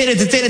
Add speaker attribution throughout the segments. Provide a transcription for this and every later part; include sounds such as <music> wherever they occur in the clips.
Speaker 1: Tittle,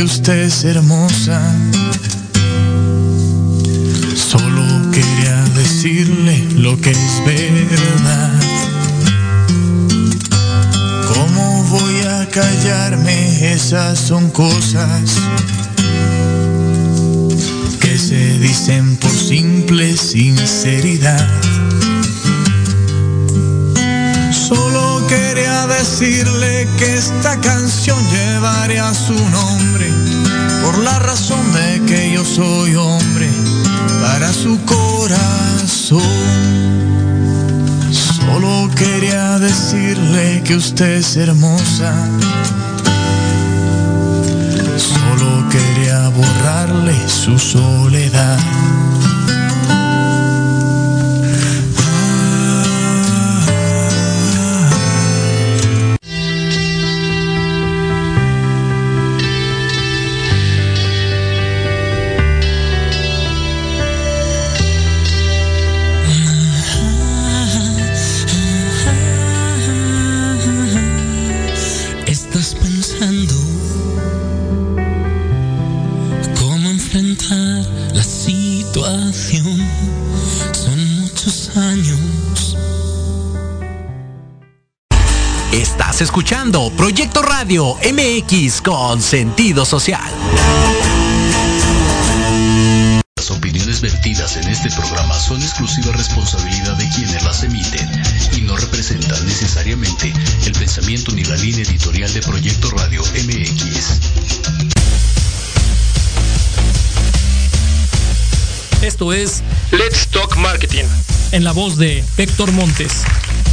Speaker 1: es hermosa. Solo quería decirle lo que es verdad. ¿Cómo voy a callarme? Esas son cosas que se dicen por simple sinceridad. Solo decirle que esta canción llevaría su nombre por la razón de que yo soy hombre para su corazón. Solo quería decirle que usted es hermosa. Solo quería borrarle su soledad.
Speaker 2: Radio MX con sentido social. Las opiniones vertidas en este programa son exclusiva responsabilidad de quienes las emiten y no representan necesariamente el pensamiento ni la línea editorial de Proyecto Radio MX.
Speaker 3: Esto es Let's Talk Marketing en la voz de Héctor Montes.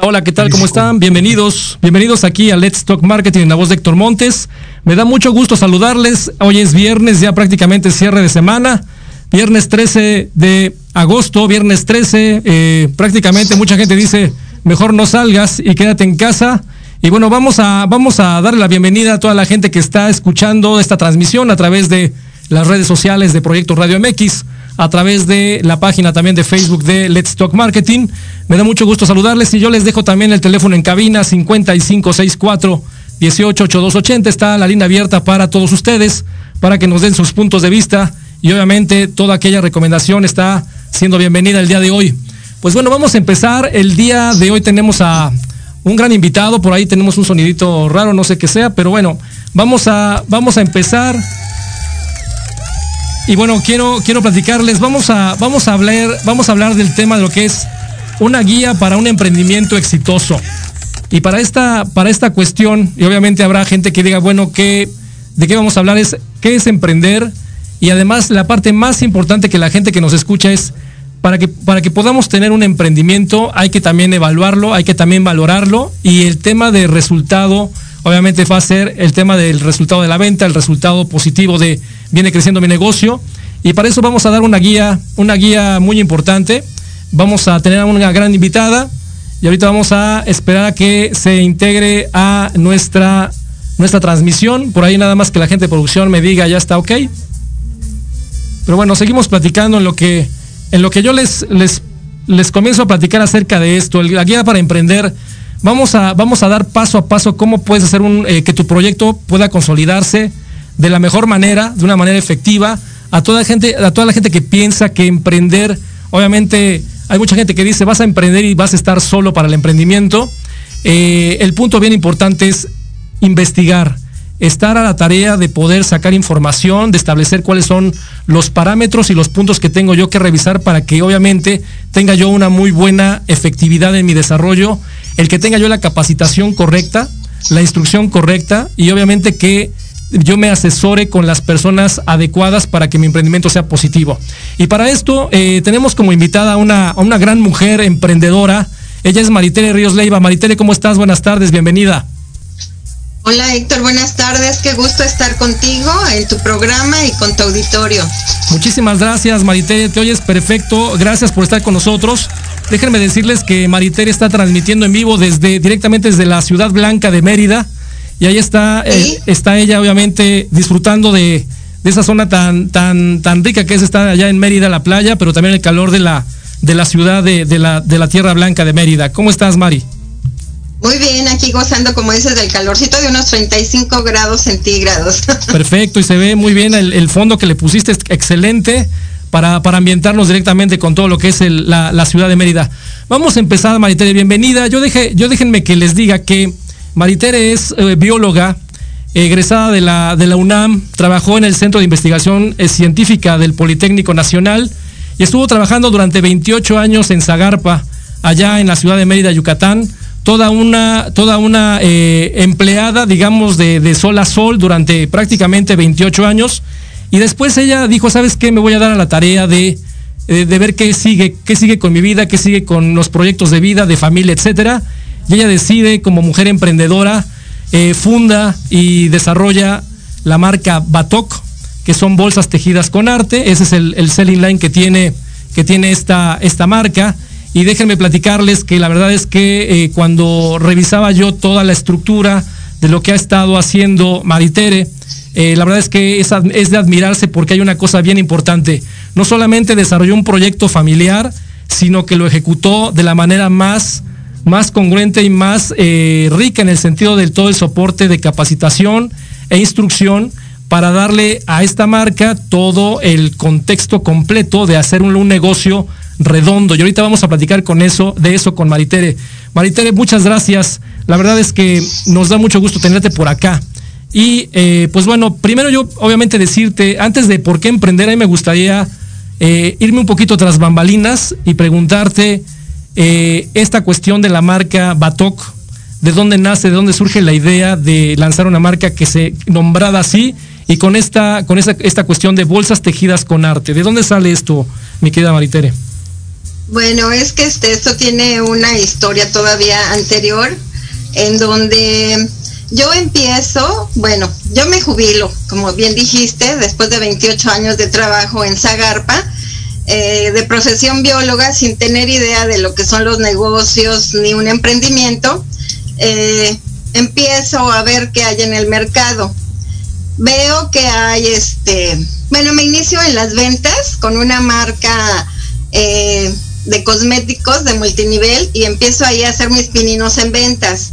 Speaker 3: Hola, ¿qué tal? ¿Cómo están? Bienvenidos. Bienvenidos aquí a Let's Talk Marketing en la voz de Héctor Montes. Me da mucho gusto saludarles. Hoy es viernes, ya prácticamente cierre de semana. Viernes 13 de agosto, viernes 13. Eh, prácticamente mucha gente dice, mejor no salgas y quédate en casa. Y bueno, vamos a, vamos a darle la bienvenida a toda la gente que está escuchando esta transmisión a través de las redes sociales de Proyecto Radio MX a través de la página también de Facebook de Let's Talk Marketing. Me da mucho gusto saludarles y yo les dejo también el teléfono en cabina 5564 188280. Está la línea abierta para todos ustedes, para que nos den sus puntos de vista y obviamente toda aquella recomendación está siendo bienvenida el día de hoy. Pues bueno, vamos a empezar. El día de hoy tenemos a un gran invitado. Por ahí tenemos un sonidito raro, no sé qué sea, pero bueno, vamos a, vamos a empezar. Y bueno, quiero, quiero platicarles, vamos a, vamos, a hablar, vamos a hablar del tema de lo que es una guía para un emprendimiento exitoso. Y para esta, para esta cuestión, y obviamente habrá gente que diga, bueno, ¿qué, ¿de qué vamos a hablar? Es qué es emprender. Y además la parte más importante que la gente que nos escucha es, para que, para que podamos tener un emprendimiento hay que también evaluarlo, hay que también valorarlo. Y el tema de resultado, obviamente va a ser el tema del resultado de la venta, el resultado positivo de viene creciendo mi negocio. Y para eso vamos a dar una guía, una guía muy importante. Vamos a tener a una gran invitada y ahorita vamos a esperar a que se integre a nuestra, nuestra transmisión. Por ahí nada más que la gente de producción me diga ya está ok. Pero bueno, seguimos platicando en lo que, en lo que yo les, les, les comienzo a platicar acerca de esto, la guía para emprender. Vamos a, vamos a dar paso a paso cómo puedes hacer un, eh, que tu proyecto pueda consolidarse de la mejor manera, de una manera efectiva, a toda, gente, a toda la gente que piensa que emprender, obviamente hay mucha gente que dice vas a emprender y vas a estar solo para el emprendimiento. Eh, el punto bien importante es investigar, estar a la tarea de poder sacar información, de establecer cuáles son los parámetros y los puntos que tengo yo que revisar para que obviamente tenga yo una muy buena efectividad en mi desarrollo, el que tenga yo la capacitación correcta, la instrucción correcta y obviamente que yo me asesore con las personas adecuadas para que mi emprendimiento sea positivo. Y para esto eh, tenemos como invitada a una, una gran mujer emprendedora. Ella es Maritere Ríos Leiva. Maritere, ¿cómo estás? Buenas tardes, bienvenida.
Speaker 4: Hola Héctor, buenas tardes. Qué gusto estar contigo en tu programa y con tu auditorio.
Speaker 3: Muchísimas gracias, Maritere. Te oyes perfecto. Gracias por estar con nosotros. Déjenme decirles que Maritere está transmitiendo en vivo desde directamente desde la Ciudad Blanca de Mérida y ahí está, eh, está ella obviamente disfrutando de, esa zona tan, tan, tan rica que es estar allá en Mérida, la playa, pero también el calor de la, de la ciudad de, la, de la Tierra Blanca de Mérida. ¿Cómo estás, Mari?
Speaker 4: Muy bien, aquí gozando, como dices, del calorcito de unos 35 grados centígrados. <laughs>
Speaker 3: Perfecto, y se ve muy bien el, fondo que le pusiste, es excelente para, para, ambientarnos directamente con todo lo que es la, la, ciudad de Mérida. Vamos a empezar, Maritere, bienvenida. Yo, deje, yo déjenme que les diga que Maritere es eh, bióloga, egresada de la, de la UNAM, trabajó en el Centro de Investigación eh, Científica del Politécnico Nacional y estuvo trabajando durante 28 años en Zagarpa, allá en la ciudad de Mérida, Yucatán, toda una, toda una eh, empleada, digamos, de, sol a sol durante prácticamente 28 años. Y después ella dijo, ¿sabes qué? Me voy a dar a la tarea de, de, de ver qué sigue, qué sigue con mi vida, qué sigue con los proyectos de vida, de familia, etcétera y ella decide como mujer emprendedora, eh, funda y desarrolla la marca Batok, que son bolsas tejidas con arte. Ese es el, selling line que tiene, que tiene esta, esta marca. Y déjenme platicarles que la verdad es que eh, cuando revisaba yo toda la estructura de lo que ha estado haciendo Maritere, eh, la verdad es que es, es, de admirarse porque hay una cosa bien importante. No solamente desarrolló un proyecto familiar, sino que lo ejecutó de la manera más más congruente y más eh, rica en el sentido del todo el soporte de capacitación e instrucción para darle a esta marca todo el contexto completo de hacer un, negocio redondo. Y ahorita vamos a platicar con eso, de eso con Maritere. Maritere, muchas gracias. La verdad es que nos da mucho gusto tenerte por acá. Y eh, pues bueno, primero yo obviamente decirte, antes de por qué emprender, a mí me gustaría eh, irme un poquito tras bambalinas y preguntarte eh, esta cuestión de la marca Batok, de dónde nace, de dónde surge la idea de lanzar una marca que se nombrada así y con esta, con esta, esta cuestión de bolsas tejidas con arte. ¿De dónde sale esto, mi querida Maritere?
Speaker 4: Bueno, es que este, esto tiene una historia todavía anterior en donde yo empiezo, bueno, yo me jubilo, como bien dijiste, después de 28 años de trabajo en Zagarpa, eh, de profesión bióloga sin tener idea de lo que son los negocios ni un emprendimiento, eh, empiezo a ver qué hay en el mercado. Veo que hay este, bueno, me inicio en las ventas con una marca eh, de cosméticos de multinivel y empiezo ahí a hacer mis pininos en ventas.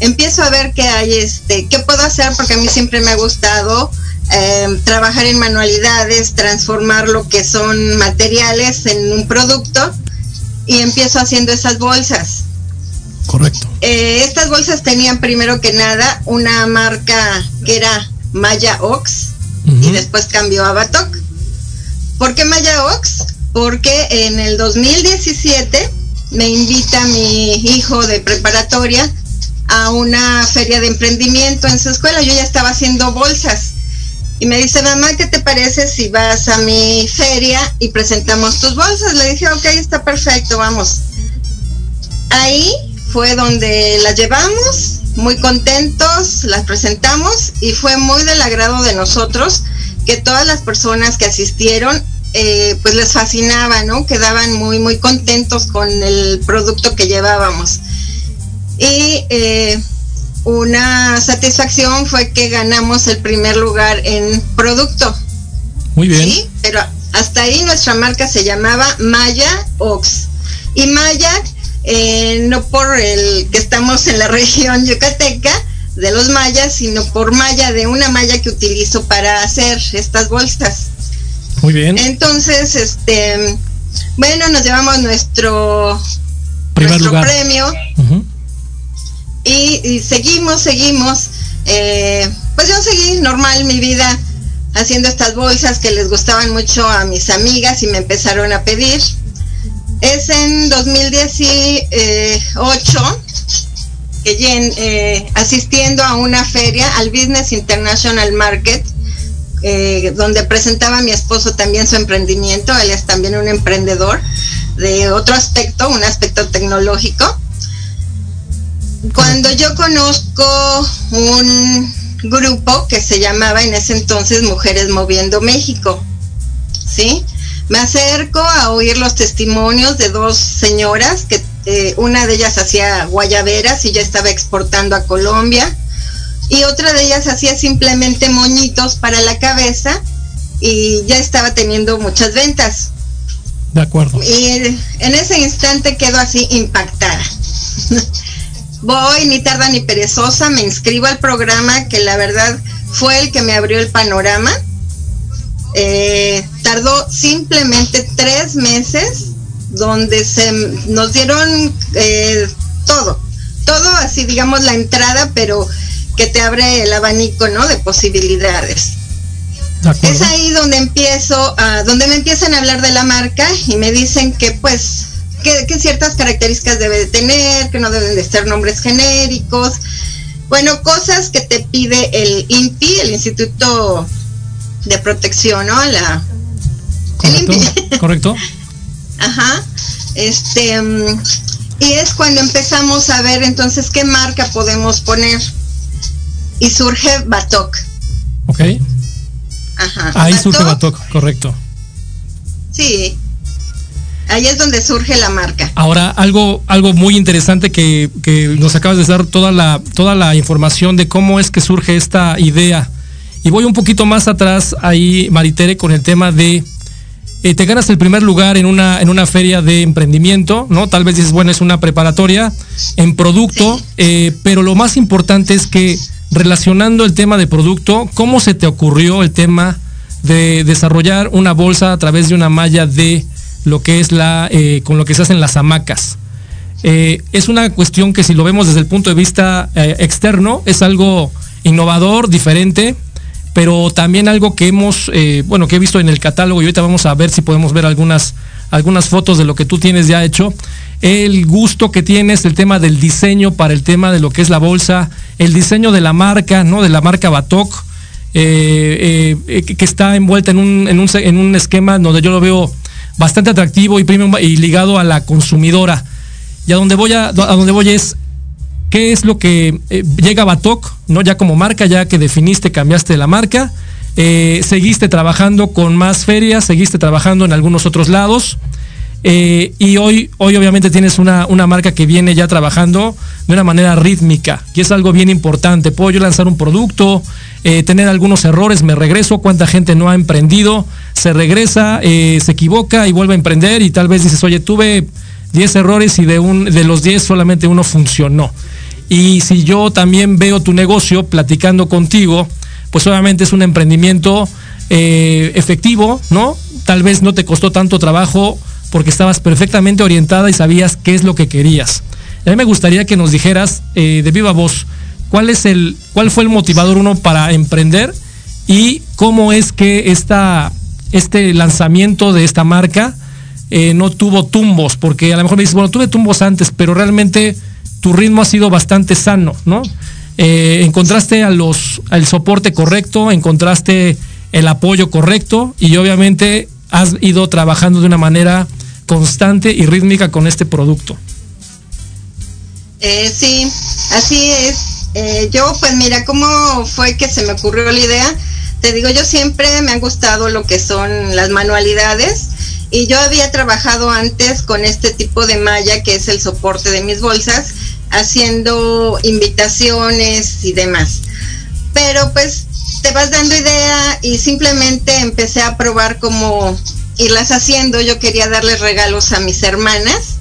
Speaker 4: Empiezo a ver qué hay, este, qué puedo hacer porque a mí siempre me ha gustado Em, trabajar en manualidades, transformar lo que son materiales en un producto y empiezo haciendo esas bolsas.
Speaker 3: Correcto.
Speaker 4: Eh, estas bolsas tenían primero que nada una marca que era Maya Ox y después cambió a Batok. ¿Por qué Maya Ox? Porque en el 2017 me invita mi hijo de preparatoria a una feria de emprendimiento en su escuela. Yo ya estaba haciendo bolsas. Y me dice, mamá, ¿qué te parece si vas a mi feria y presentamos tus bolsas? Le dije, ok, está perfecto, vamos. Ahí fue donde las llevamos, muy contentos, las presentamos y fue muy del agrado de nosotros que todas las personas que asistieron eh, pues les fascinaba, ¿no? Quedaban muy, muy contentos con el producto que llevábamos. Y eh, una satisfacción fue que ganamos el primer lugar en producto.
Speaker 3: Muy bien.
Speaker 4: Pero hasta ahí nuestra marca se llamaba Maya Ox. Y Maya, eh, no por el que estamos en la <laughs> región yucateca de los mayas, sino por malla de una malla que utilizo para hacer estas bolsas.
Speaker 3: Muy bien.
Speaker 4: Entonces, este, bueno, nos llevamos nuestro, Primer nuestro premio y, seguimos, seguimos. Eh, pues yo seguí normal mi vida haciendo estas bolsas que les gustaban mucho a mis amigas y me empezaron a pedir. Es en 2018 que eh, asistiendo a una feria al Business International Market eh, donde presentaba a mi esposo también su emprendimiento, él es también un emprendedor de otro aspecto, un aspecto tecnológico. Cuando yo conozco un grupo que se llamaba en ese entonces Mujeres Moviendo México, ¿sí? Me acerco a oír los testimonios de dos señoras, que eh, una de ellas hacía guayaberas y ya estaba exportando a Colombia, y otra de ellas hacía simplemente moñitos para la cabeza y ya estaba teniendo muchas ventas.
Speaker 3: De acuerdo.
Speaker 4: Y en ese instante quedo así impactada. <laughs> Voy, ni tarda ni perezosa, me inscribo al programa que la verdad fue el que me abrió el panorama. Eh, tardó simplemente tres meses donde se nos dieron eh, todo, todo así digamos la entrada, pero que te abre el abanico, ¿no? De posibilidades. Es ahí donde empiezo, donde me empiezan a hablar de la marca y me dicen que pues que, ciertas características debe de tener, que no deben de ser nombres genéricos, bueno, cosas que te pide el INPI, el Instituto de Protección, ¿no? La,
Speaker 3: correcto, correcto. <laughs>
Speaker 4: Ajá. Este, mm, y es cuando empezamos a ver entonces qué marca podemos poner y surge Batok.
Speaker 3: Ok. Ajá. Ahí surge Batok, correcto.
Speaker 4: Sí. Ahí es donde surge la marca.
Speaker 3: Ahora, algo, algo muy interesante que, que, nos acabas de dar toda la, toda la información de cómo es que surge esta idea. Y voy un poquito más atrás ahí, Maritere, con el tema de eh, te ganas el primer lugar en una, en una feria de emprendimiento, ¿no? Tal vez dices, bueno, es una preparatoria en producto, eh, pero lo más importante es que relacionando el tema de producto, ¿cómo se te ocurrió el tema de desarrollar una bolsa a través de una malla de lo que es la, eh, con lo que se hacen las hamacas? Eh, es una cuestión que si lo vemos desde el punto de vista eh, externo, es algo innovador, diferente, pero también algo que hemos, bueno, que he visto en el catálogo y ahorita vamos a ver si podemos ver algunas, algunas fotos de lo que tú tienes ya hecho el gusto que tienes, el tema del diseño para el tema de lo que es la bolsa, el diseño de la marca, ¿no? De la marca Batok, eh, eh, que está envuelta en un, en, un, en un, esquema donde yo lo veo bastante atractivo y, y ligado a la consumidora. Y a donde voy, a, a donde voy es, ¿qué es lo que eh, llega a Batok, ¿no? Ya como marca, ya que definiste, cambiaste la marca, seguiste trabajando con más ferias, seguiste trabajando en algunos otros lados. Eh, y hoy, hoy obviamente tienes una, una, marca que viene ya trabajando de una manera rítmica, y es algo bien importante. Puedo yo lanzar un producto, eh, tener algunos errores, me regreso, cuánta gente no ha emprendido, se regresa, eh, se equivoca y vuelve a emprender y tal vez dices, oye, tuve 10 errores y de, un, de los 10 solamente uno funcionó. Y si yo también veo tu negocio platicando contigo, pues obviamente es un emprendimiento efectivo, ¿no? Tal vez no te costó tanto trabajo porque estabas perfectamente orientada y sabías qué es lo que querías. A mí me gustaría que nos dijeras eh, de viva voz, ¿cuál, es el, ¿cuál fue el motivador uno para emprender y cómo es que esta, este lanzamiento de esta marca eh, no tuvo tumbos? Porque a lo mejor me dices, bueno, tuve tumbos antes, pero realmente tu ritmo ha sido bastante sano, ¿no? Eh, encontraste a los, al soporte correcto, encontraste el apoyo correcto y obviamente has ido trabajando de una manera constante y rítmica con este producto.
Speaker 4: Eh, sí, así es. Eh, yo, pues mira, ¿cómo fue que se me ocurrió la idea? Te digo, yo siempre me han gustado lo que son las manualidades y yo había trabajado antes con este tipo de malla que es el soporte de mis bolsas, haciendo invitaciones y demás. Pero pues te vas dando idea y simplemente empecé a probar cómo irlas haciendo. Yo quería darles regalos a mis hermanas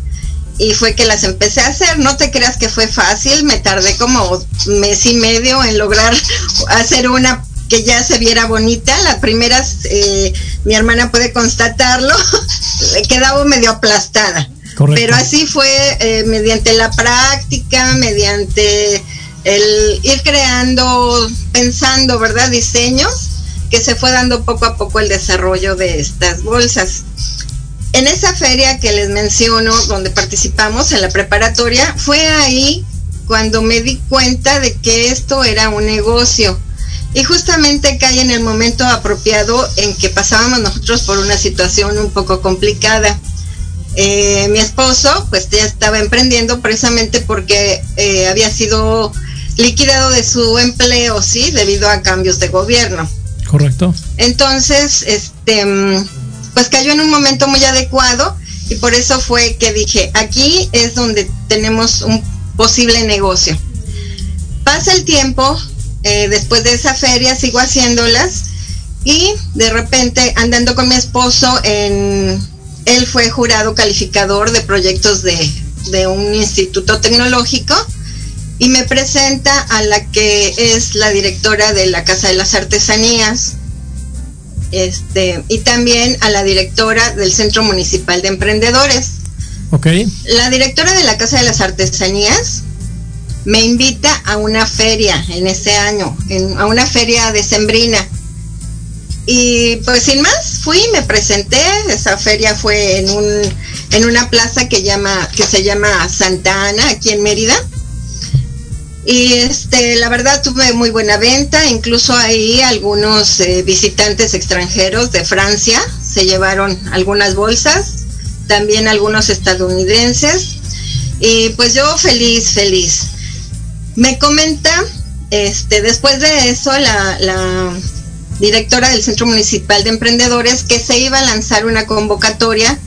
Speaker 4: y fue que las empecé a hacer. No te creas que fue fácil, me tardé como mes y medio en lograr <laughs> hacer una que ya se viera bonita. Las primeras, eh, mi hermana puede constatarlo, <laughs> quedaba medio aplastada. Pero así fue eh, mediante la práctica, mediante el ir creando, pensando, ¿verdad? Diseños, que se fue dando poco a poco el desarrollo de estas bolsas. En esa feria que les menciono, donde participamos en la preparatoria, fue ahí cuando me di cuenta de que esto era un negocio. Y justamente cae en el momento apropiado en que pasábamos nosotros por una situación un poco complicada. Eh, mi esposo pues ya estaba emprendiendo precisamente porque eh, había sido liquidado de su empleo, sí, debido a cambios de gobierno.
Speaker 3: Correcto.
Speaker 4: Entonces, este pues cayó en un momento muy adecuado y por eso fue que dije, aquí es donde tenemos un posible negocio. Pasa el tiempo, eh, después de esa feria sigo haciéndolas y de repente andando con mi esposo en él fue jurado calificador de proyectos de, de, un instituto tecnológico y me presenta a la que es la directora de la Casa de las Artesanías, este, y también a la directora del Centro Municipal de Emprendedores.
Speaker 3: Ok.
Speaker 4: La directora de la Casa de las Artesanías me invita a una feria en ese año, a una feria de Sembrina. Y pues sin más, fui, me presenté, esa feria fue en un en una plaza que llama que se llama Santa Ana aquí en Mérida y este, la verdad tuve muy buena venta, incluso ahí algunos eh, visitantes extranjeros de Francia se llevaron algunas bolsas, también algunos estadounidenses, y pues yo feliz, feliz. Me comenta, este, después de eso, la, la directora del Centro Municipal de Emprendedores que se iba a lanzar una convocatoria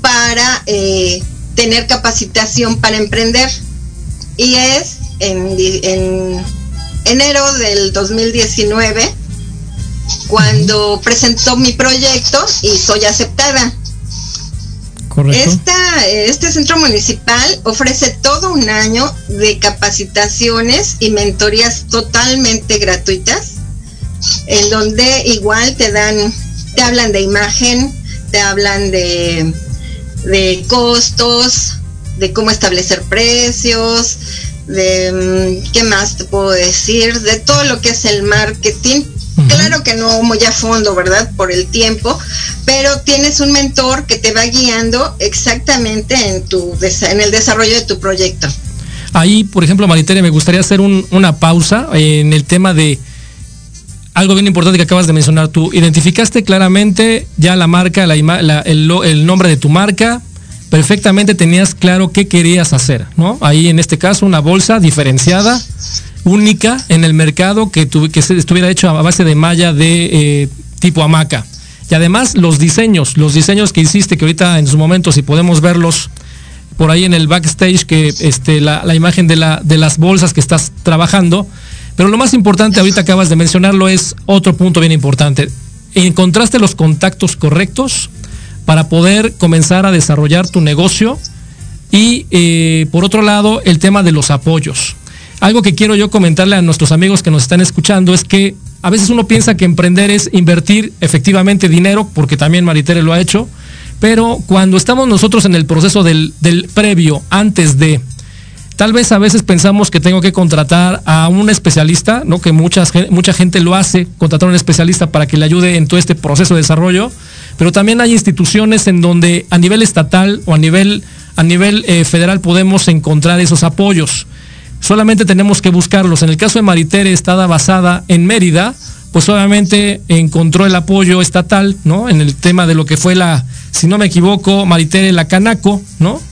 Speaker 4: para eh, tener capacitación para emprender. Y es en, enero del 2019 cuando presentó mi proyecto y soy aceptada. Esta, este centro municipal ofrece todo un año de capacitaciones y mentorías totalmente gratuitas, en donde igual te dan, te hablan de imagen, te hablan de, de costos, de cómo establecer precios, de mm, qué más te puedo decir, de todo lo que es el marketing. Claro que no muy a fondo, ¿verdad? Por el tiempo, pero tienes un mentor que te va guiando exactamente en tu en el desarrollo de tu proyecto.
Speaker 3: Ahí, por ejemplo, Maritere, me gustaría hacer una pausa en el tema de algo bien importante que acabas de mencionar tú. Identificaste claramente ya la marca, la, el, el nombre de tu marca, perfectamente tenías claro qué querías hacer, ¿no? Ahí en este caso una bolsa diferenciada, única en el mercado que, que estuviera hecho a base de malla de eh, tipo hamaca. Y además los diseños, los diseños que hiciste, que ahorita en su momento si podemos verlos por ahí en el backstage, que este, la, la imagen de, la, de las bolsas que estás trabajando, pero lo más importante, ahorita acabas de mencionarlo, es otro punto bien importante. Encontraste los contactos correctos, para poder comenzar a desarrollar tu negocio. Y eh, por otro lado, el tema de los apoyos. Algo que quiero yo comentarle a nuestros amigos que nos están escuchando es que a veces uno piensa que emprender es invertir efectivamente dinero, porque también Maritere lo ha hecho, pero cuando estamos nosotros en el proceso del, previo, antes de, Tal vez a veces pensamos que tengo que contratar a un especialista, ¿no? Que muchas, mucha gente lo hace, contratar a un especialista para que le ayude en todo este proceso de desarrollo, pero también hay instituciones en donde a nivel estatal o a nivel, a nivel eh, federal podemos encontrar esos apoyos. Solamente tenemos que buscarlos. En el caso de Maritere, estaba basada en Mérida, pues obviamente encontró el apoyo estatal, ¿no? En el tema de lo que fue la, si no me equivoco, Maritere la Canaco, ¿no?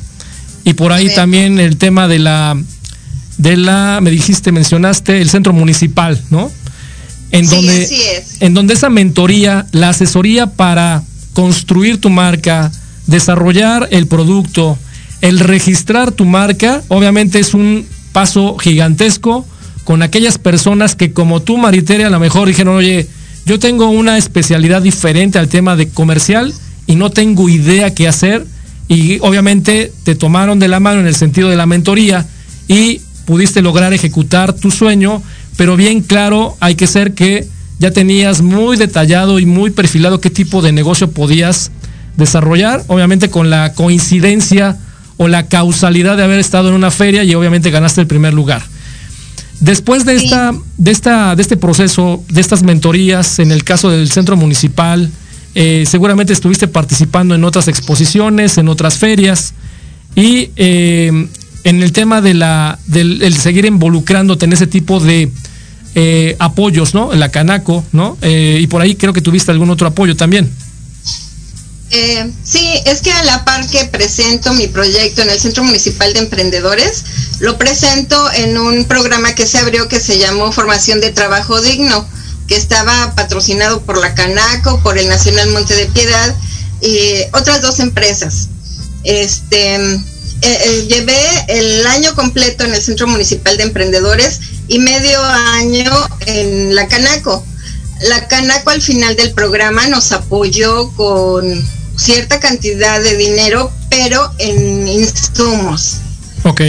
Speaker 3: Y por ahí también el tema de la, de la, me dijiste, mencionaste el centro municipal, ¿no? En donde, en donde esa mentoría, la asesoría para construir tu marca, desarrollar el producto, el registrar tu marca, obviamente es un paso gigantesco con aquellas personas que como tú, Maritere, a lo mejor dijeron, oye, yo tengo una especialidad diferente al tema de comercial y no tengo idea qué hacer. Y obviamente te tomaron de la mano en el sentido de la mentoría y pudiste lograr ejecutar tu sueño, pero bien claro, hay que ser que ya tenías muy detallado y muy perfilado qué tipo de negocio podías desarrollar, obviamente con la coincidencia o la causalidad de haber estado en una feria y obviamente ganaste el primer lugar. Después de, esta, de, esta, de este proceso, de estas mentorías, en el caso del centro municipal, eh, seguramente estuviste participando en otras exposiciones, en otras ferias, y eh, en el tema de la, del seguir involucrándote en ese tipo de eh, apoyos, ¿no? La Canaco, ¿no? y por ahí creo que tuviste algún otro apoyo también.
Speaker 4: Eh, sí, es que a la par que presento mi proyecto en el Centro Municipal de Emprendedores, lo presento en un programa que se abrió que se llamó Formación de Trabajo Digno, que estaba patrocinado por la Canaco, por el Nacional Monte de Piedad y otras dos empresas. Este, eh, eh, llevé el año completo en el Centro Municipal de Emprendedores y medio año en la Canaco. La Canaco al final del programa nos apoyó con cierta cantidad de dinero, pero en insumos.
Speaker 3: Ok.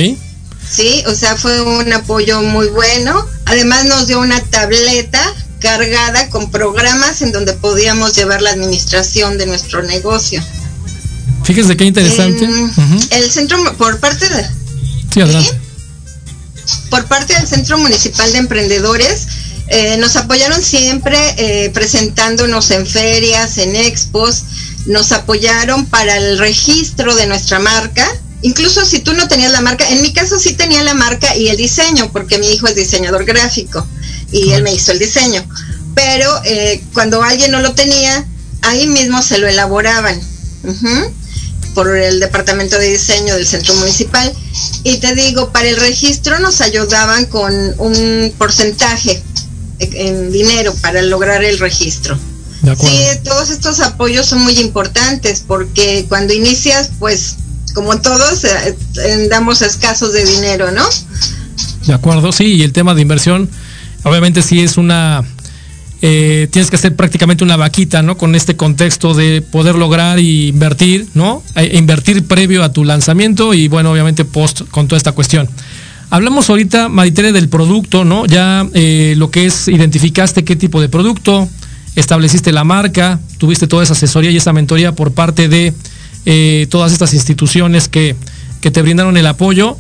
Speaker 4: Sí, o sea, fue un apoyo muy bueno. Además nos dio una tableta cargada con programas en donde podíamos llevar la administración de nuestro negocio.
Speaker 3: Fíjese qué interesante.
Speaker 4: El centro, por parte de...
Speaker 3: Sí, adelante.
Speaker 4: Por parte del Centro Municipal de Emprendedores, eh, nos apoyaron siempre eh, presentándonos en ferias, en expos, nos apoyaron para el registro de nuestra marca. Incluso si tú no tenías la marca, en mi caso sí tenía la marca y el diseño, porque mi hijo es diseñador gráfico y él me hizo el diseño. Pero eh, cuando alguien no lo tenía, ahí mismo se lo elaboraban por el departamento de diseño del centro municipal. Y te digo, para el registro nos ayudaban con un porcentaje en dinero para lograr el registro. Sí, todos estos apoyos son muy importantes porque cuando inicias, pues como todos, eh, damos escasos de dinero, ¿no?
Speaker 3: De acuerdo, sí, y el tema de inversión, obviamente sí es una, eh, tienes que hacer prácticamente una vaquita, ¿no? Con este contexto de poder lograr y invertir, ¿no? E invertir previo a tu lanzamiento y bueno, obviamente post con toda esta cuestión. Hablamos ahorita, Maritere, del producto, ¿no? Ya eh, lo que es, identificaste qué tipo de producto, estableciste la marca, tuviste toda esa asesoría y esa mentoría por parte de eh, todas estas instituciones que, que te brindaron el apoyo.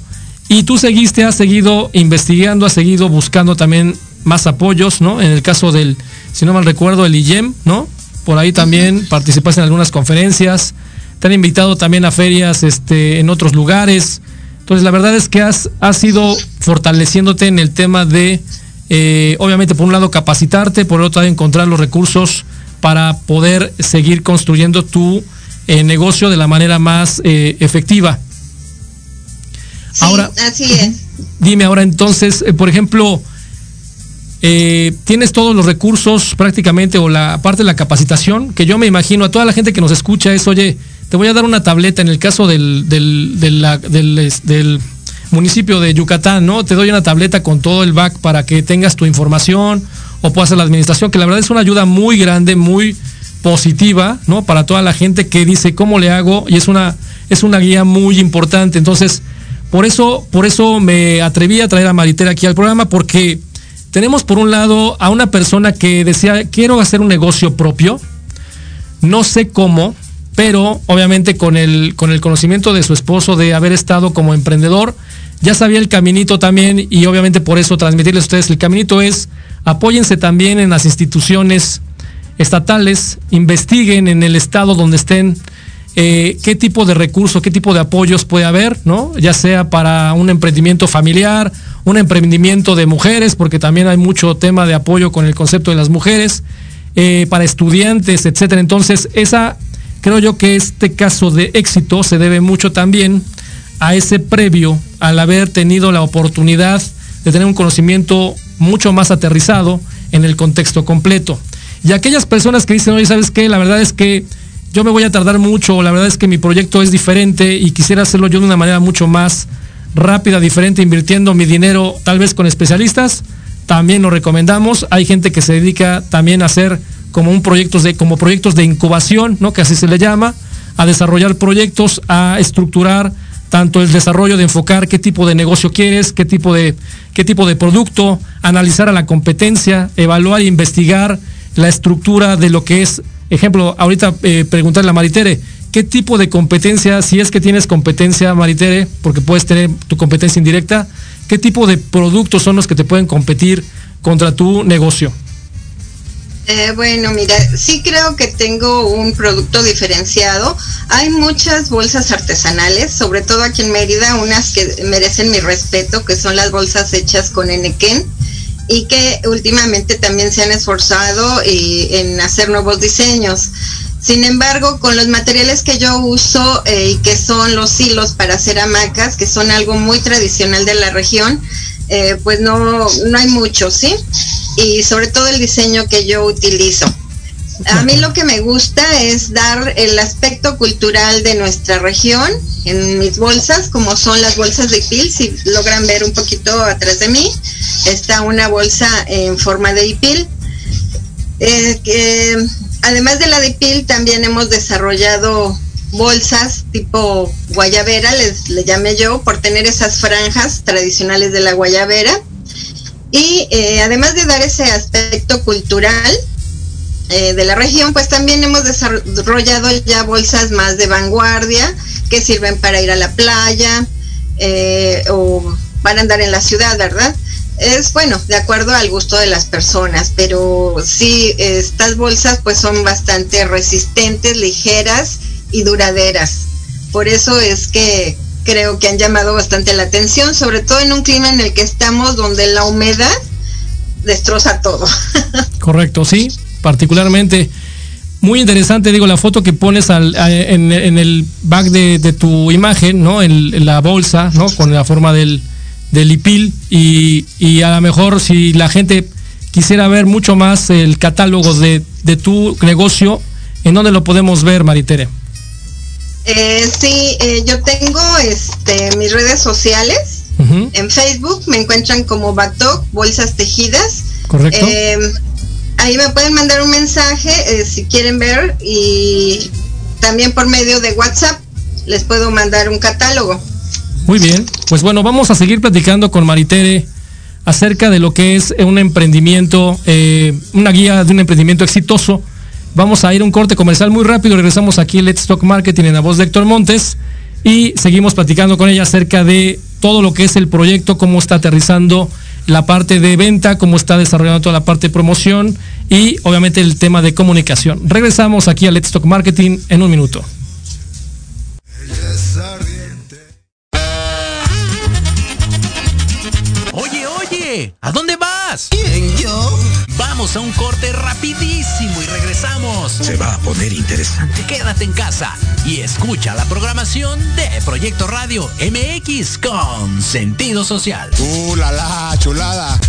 Speaker 3: Y tú seguiste, has seguido investigando, has seguido buscando también más apoyos, ¿no? En el caso del, si no mal recuerdo, el IEM, ¿no? Por ahí también participaste en algunas conferencias, te han invitado también a ferias este, en otros lugares. Entonces, la verdad es que has, has ido fortaleciéndote en el tema de eh, obviamente, por un lado, capacitarte, por otro lado, encontrar los recursos para poder seguir construyendo tu eh, negocio de la manera más eh, efectiva.
Speaker 4: ahora, así es.
Speaker 3: Dime ahora entonces, por ejemplo, tienes todos los recursos prácticamente o la parte de la capacitación, que yo me imagino a toda la gente que nos escucha es, oye, te voy a dar una tableta en el caso del, del, del, del municipio de Yucatán, ¿no? Te doy una tableta con todo el back para que tengas tu información o puedas hacer la administración, que la verdad es una ayuda muy grande, muy positiva, ¿no? Para toda la gente que dice cómo le hago y es una es una guía muy importante. Entonces, por eso por eso me atreví a traer a Maritera aquí al programa porque tenemos por un lado a una persona que decía, "Quiero hacer un negocio propio." No sé cómo, pero obviamente con el con el conocimiento de su esposo de haber estado como emprendedor, ya sabía el caminito también y obviamente por eso transmitirles a ustedes el caminito es apóyense también en las instituciones estatales, investiguen en el estado donde estén eh, qué tipo de recursos, qué tipo de apoyos puede haber, ¿no? Ya sea para un emprendimiento familiar, un emprendimiento de mujeres, porque también hay mucho tema de apoyo con el concepto de las mujeres, eh, para estudiantes, etcétera. Entonces, esa, creo yo que este caso de éxito se debe mucho también a ese previo, al haber tenido la oportunidad de tener un conocimiento mucho más aterrizado en el contexto completo. Y aquellas personas que dicen, oye, ¿sabes qué? La verdad es que yo me voy a tardar mucho, la verdad es que mi proyecto es diferente y quisiera hacerlo yo de una manera mucho más rápida, diferente, invirtiendo mi dinero tal vez con especialistas, también lo recomendamos. Hay gente que se dedica también a hacer como un proyectos de, como proyectos de incubación, ¿no? Que así se le llama, a desarrollar proyectos, a estructurar tanto el desarrollo de enfocar qué tipo de negocio quieres, qué tipo de, qué tipo de producto, analizar a la competencia, evaluar e investigar la estructura de lo que es, ejemplo, ahorita eh, preguntarle a Maritere, ¿qué tipo de competencia, si es que tienes competencia, Maritere, porque puedes tener tu competencia indirecta, qué tipo de productos son los que te pueden competir contra tu negocio?
Speaker 4: Eh, bueno, mira, sí creo que tengo un producto diferenciado. Hay muchas bolsas artesanales, sobre todo aquí en Mérida, unas que merecen mi respeto, que son las bolsas hechas con Enequén y que últimamente también se han esforzado en hacer nuevos diseños. Sin embargo, con los materiales que yo uso eh, y que son los hilos para hacer hamacas, que son algo muy tradicional de la región, eh, pues no, no hay mucho, ¿sí? Y sobre todo el diseño que yo utilizo. A mí lo que me gusta es dar el aspecto cultural de nuestra región en mis bolsas, como son las bolsas de IPIL, si logran ver un poquito atrás de mí, está una bolsa en forma de IPIL. Eh, además de la de IPIL, también hemos desarrollado bolsas tipo guayabera, les le llamé yo, por tener esas franjas tradicionales de la guayabera. Y eh, además de dar ese aspecto cultural, eh, de la región, pues también hemos desarrollado ya bolsas más de vanguardia que sirven para ir a la playa eh, o para andar en la ciudad, ¿verdad? Es bueno, de acuerdo al gusto de las personas, pero sí, estas bolsas pues son bastante resistentes, ligeras y duraderas. Por eso es que creo que han llamado bastante la atención, sobre todo en un clima en el que estamos donde la humedad destroza todo. <laughs>
Speaker 3: Correcto, sí, particularmente. Muy interesante, digo, la foto que pones al, en, el back de, tu imagen, ¿no? En, la bolsa, ¿no? Con la forma del, del IPIL y, y, a lo mejor si la gente quisiera ver mucho más el catálogo de, de tu negocio, ¿en dónde lo podemos ver, Maritere?
Speaker 4: Eh, sí, eh, yo tengo este, mis redes sociales. En Facebook me encuentran como Batok, Bolsas Tejidas.
Speaker 3: Correcto.
Speaker 4: Eh, ahí me pueden mandar un mensaje eh, si quieren ver y también por medio de WhatsApp les puedo mandar un catálogo.
Speaker 3: Muy bien, pues bueno, vamos a seguir platicando con Maritere acerca de lo que es un emprendimiento, eh, una guía de un emprendimiento exitoso. Vamos a ir a un corte comercial muy rápido, regresamos aquí Let's Talk Marketing en la voz de Héctor Montes y seguimos platicando con ella acerca de todo lo que es el proyecto, cómo está aterrizando la parte de venta, cómo está desarrollando toda la parte de promoción y obviamente el tema de comunicación. Regresamos aquí a Let's Talk Marketing en un minuto.
Speaker 1: Oye, oye, ¿a dónde vas?
Speaker 5: ¿Quién, yo?
Speaker 1: Vamos a un corte rapidísimo y regresamos.
Speaker 5: Se va a poner interesante.
Speaker 1: Quédate en casa y escucha la programación de Proyecto Radio MX con sentido social.
Speaker 5: ¡Uh, la, la chulada!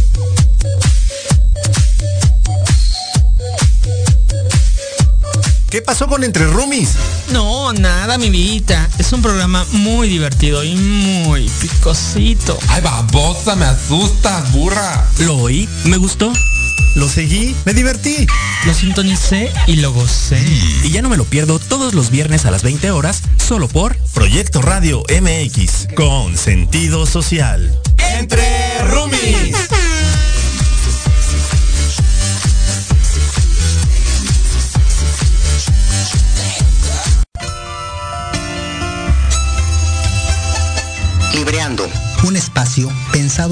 Speaker 5: ¿Qué pasó con Entre Rumis?
Speaker 6: No, nada, mi vida. Es un programa muy divertido y muy picosito.
Speaker 7: Ay, babosa, me asustas, burra.
Speaker 1: Lo oí, me gustó.
Speaker 5: Lo seguí, me divertí.
Speaker 6: Lo sintonicé y lo gocé.
Speaker 1: Y ya no me lo pierdo todos los viernes a las 20 horas, solo por
Speaker 5: Proyecto Radio MX, con sentido social.
Speaker 7: Entre Rumis.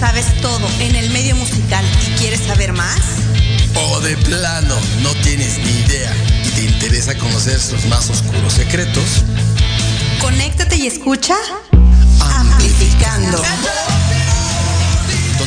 Speaker 8: Sabes todo en el medio musical y quieres saber más?
Speaker 9: O de plano no tienes ni idea y te interesa conocer sus más oscuros secretos.
Speaker 8: Conéctate y escucha Amplificando.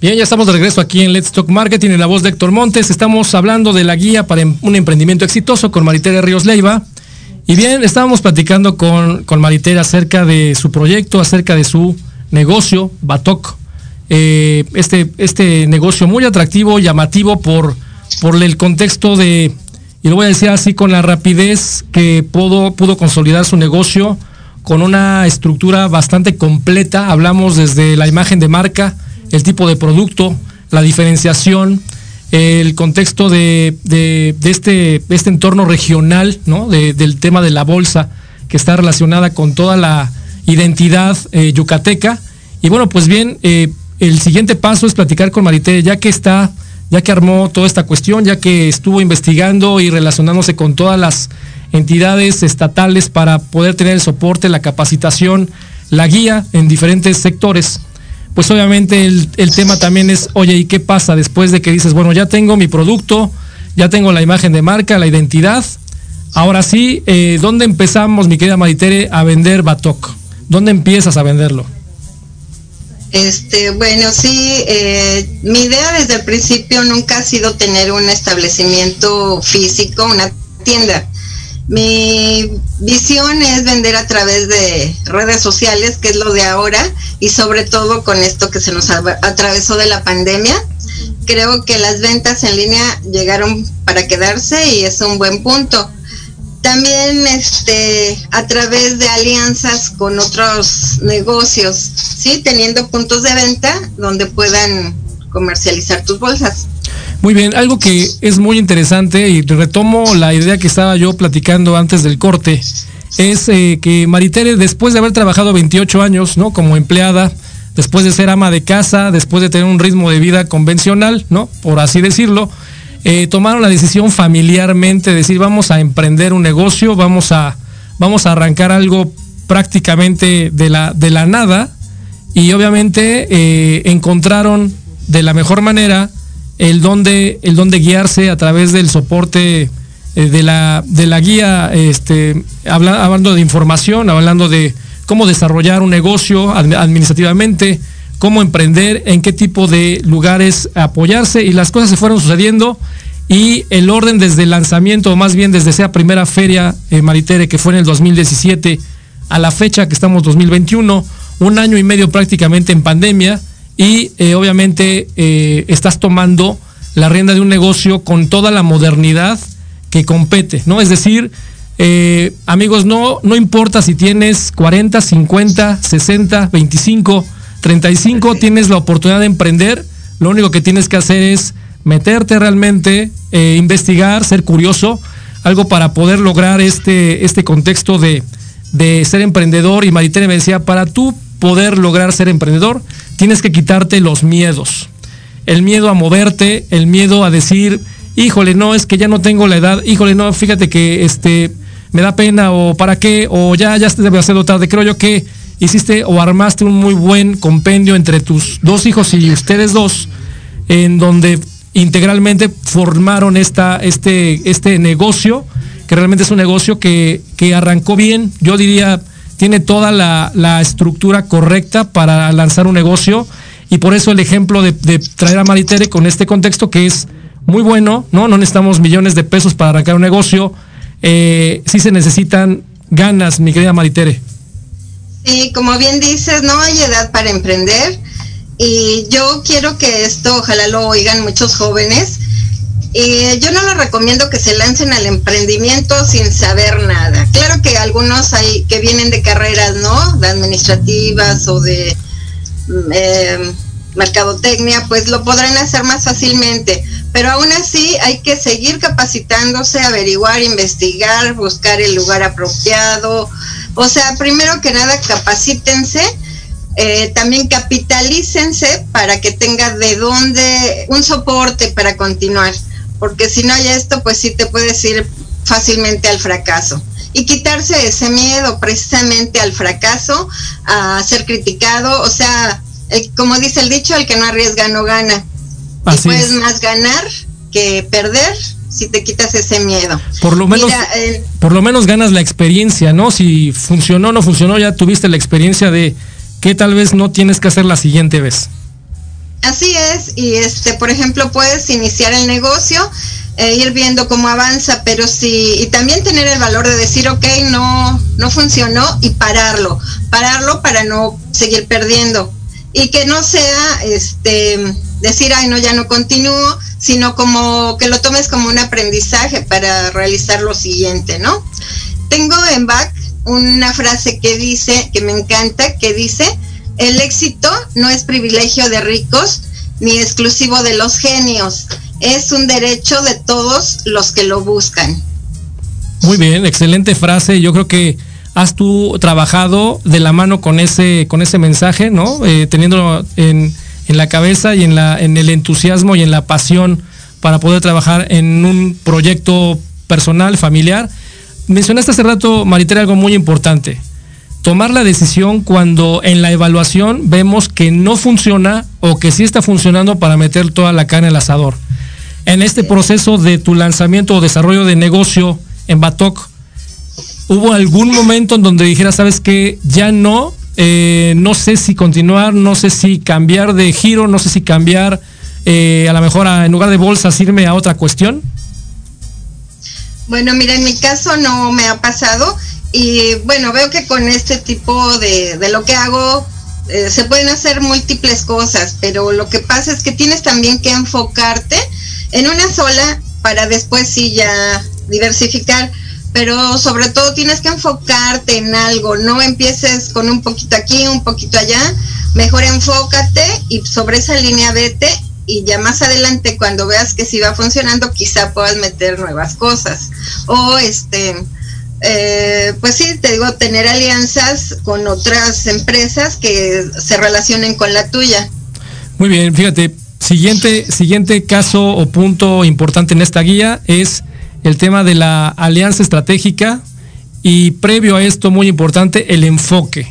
Speaker 3: Bien, ya estamos de regreso aquí en Let's Talk Marketing en la voz de Héctor Montes. Estamos hablando de la guía para em-, un emprendimiento exitoso con Maritere Ríos Leiva. Y bien, estábamos platicando con, con Maritere acerca de su proyecto, acerca de su negocio, Batok. Eh, este, este negocio muy atractivo, llamativo por, por el contexto de, y lo voy a decir así, con la rapidez que pudo, pudo consolidar su negocio con una estructura bastante completa. Hablamos desde la imagen de marca, el tipo de producto, la diferenciación, el contexto de, este, este, entorno regional, ¿no? del tema de la bolsa, que está relacionada con toda la identidad eh, yucateca. Y bueno, pues bien, eh, el siguiente paso es platicar con Marité, ya que está, ya que armó toda esta cuestión, ya que estuvo investigando y relacionándose con todas las entidades estatales para poder tener el soporte, la capacitación, la guía en diferentes sectores pues obviamente el, tema también es, oye, ¿y qué pasa después de que dices, bueno, ya tengo mi producto, ya tengo la imagen de marca, la identidad? Ahora sí, eh, ¿dónde empezamos, mi querida Maritere, a vender Batok? ¿Dónde empiezas a venderlo?
Speaker 4: Este, bueno, sí, eh, mi idea desde el principio nunca ha sido tener un establecimiento físico, una tienda. Mi visión es vender a través de redes sociales, que es lo de ahora, y sobre todo con esto que se nos atravesó de la pandemia. Creo que las ventas en línea llegaron para quedarse y es un buen punto. También este a través de alianzas con otros negocios, sí, teniendo puntos de venta donde puedan comercializar tus bolsas.
Speaker 3: Muy bien, algo que es muy interesante y retomo la idea que estaba yo platicando antes del corte, es eh, que Maritere, después de haber trabajado 28 años, ¿no? Como empleada, después de ser ama de casa, después de tener un ritmo de vida convencional, ¿no? Por así decirlo, eh, tomaron la decisión familiarmente de decir, vamos a emprender un negocio, vamos a, vamos a arrancar algo prácticamente de la, de la nada y obviamente eh, encontraron de la mejor manera el donde, el donde guiarse a través del soporte eh, de, la, de la guía, este, hablando de información, hablando de cómo desarrollar un negocio administrativamente, cómo emprender, en qué tipo de lugares apoyarse y las cosas se fueron sucediendo y el orden desde el lanzamiento, o más bien desde esa primera feria eh, Maritere que fue en el 2017 a la fecha que estamos 2021, un año y medio prácticamente en pandemia y eh, obviamente eh, estás tomando la rienda de un negocio con toda la modernidad que compete, ¿no? Es decir, amigos, no, no importa si tienes 40, 50, 60, 25, 35 tienes la oportunidad de emprender, lo único que tienes que hacer es meterte realmente, eh, investigar, ser curioso, algo para poder lograr este, este contexto de, ser emprendedor. Y Maritere me decía, para tú poder lograr ser emprendedor, tienes que quitarte los miedos. El miedo a moverte, el miedo a decir, híjole, no, es que ya no tengo la edad, híjole, no, fíjate que este me da pena o para qué, o ya, ya se debe hacer tarde. Creo yo que hiciste o armaste un muy buen compendio entre tus dos hijos y ustedes dos, en donde integralmente formaron esta, este, este negocio, que realmente es un negocio que, arrancó bien, yo diría, tiene toda la, estructura correcta para lanzar un negocio, y por eso el ejemplo de, traer a Maritere con este contexto que es muy bueno, ¿no? No necesitamos millones de pesos para arrancar un negocio, eh, sí se necesitan ganas, mi querida Maritere.
Speaker 4: Sí, como bien dices, no hay edad para emprender y yo quiero que esto ojalá lo oigan muchos jóvenes. Y yo no les recomiendo que se lancen al emprendimiento sin saber nada. Claro que algunos hay que vienen de carreras, ¿no? De administrativas o de mm, eh, mercadotecnia, pues lo podrán hacer más fácilmente. Pero aún así hay que seguir capacitándose, averiguar, investigar, buscar el lugar apropiado, o sea, primero que nada, capacítense, eh, también capitalícense para que tenga de dónde un soporte para continuar, porque si no hay esto, pues sí te puedes ir fácilmente al fracaso. Y quitarse ese miedo precisamente al fracaso, a ser criticado, o sea, como dice el dicho, el que no arriesga no gana. y puedes más ganar que perder si te quitas ese miedo.
Speaker 3: Por lo menos, por lo menos ganas la experiencia, ¿no? Si funcionó o no funcionó, ya tuviste la experiencia de que tal vez no tienes que hacer la siguiente vez.
Speaker 4: Así es, y este, por ejemplo, puedes iniciar el negocio, e ir viendo cómo avanza, pero sí, y también tener el valor de decir, ok, no, no funcionó y pararlo, pararlo para no seguir perdiendo. Y que no sea, este, decir, ay, no, ya no continúo, sino como que lo tomes como un aprendizaje para realizar lo siguiente, ¿no? Tengo en back una frase que dice, que me encanta, que dice, el éxito no es privilegio de ricos ni exclusivo de los genios, es un derecho de todos los que lo buscan.
Speaker 3: Muy bien, excelente frase. Yo creo que has tú trabajado de la mano con ese, con ese mensaje, ¿no? Eh, teniendo en en la cabeza y en, la, en el entusiasmo y en la pasión para poder trabajar en un proyecto personal, familiar. Mencionaste hace rato, Maritere, algo muy importante. Tomar la decisión cuando en la evaluación vemos que no funciona o que sí está funcionando para meter toda la carne al asador. En este proceso de tu lanzamiento o desarrollo de negocio en Batok, ¿hubo algún momento en donde dijeras, sabes que ya no, eh, no sé si continuar, no sé si cambiar de giro, no sé si cambiar eh, a lo mejor en lugar de bolsas irme a otra cuestión.
Speaker 4: Bueno, mira, en mi caso no me ha pasado y bueno, veo que con este tipo de, de lo que hago eh, se pueden hacer múltiples cosas, pero lo que pasa es que tienes también que enfocarte en una sola para después sí ya diversificar. Pero sobre todo tienes que enfocarte en algo, no empieces con un poquito aquí, un poquito allá, mejor enfócate y sobre esa línea vete y ya más adelante cuando veas que si va funcionando quizá puedas meter nuevas cosas. O este eh, pues sí, te digo, tener alianzas con otras empresas que se relacionen con la tuya.
Speaker 3: Muy bien, fíjate, siguiente, siguiente caso o punto importante en esta guía es el tema de la alianza estratégica y previo a esto, muy importante, el enfoque.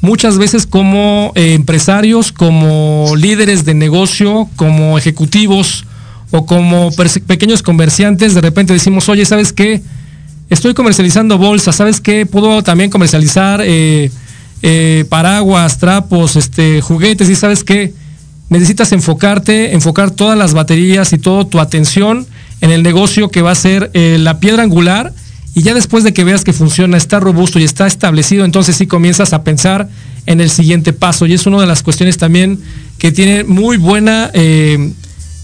Speaker 3: Muchas veces como eh, empresarios, como líderes de negocio, como ejecutivos o como pequeños comerciantes, de repente decimos, oye, ¿sabes qué? Estoy comercializando bolsas, ¿sabes qué? Puedo también comercializar eh, eh, paraguas, trapos, este, juguetes, y ¿sabes qué? Necesitas enfocarte, enfocar todas las baterías y toda tu atención en el negocio que va a ser la piedra angular y ya después de que veas que funciona, está robusto y está establecido, entonces sí comienzas a pensar en el siguiente paso. Y es una de las cuestiones también que tiene muy buena eh,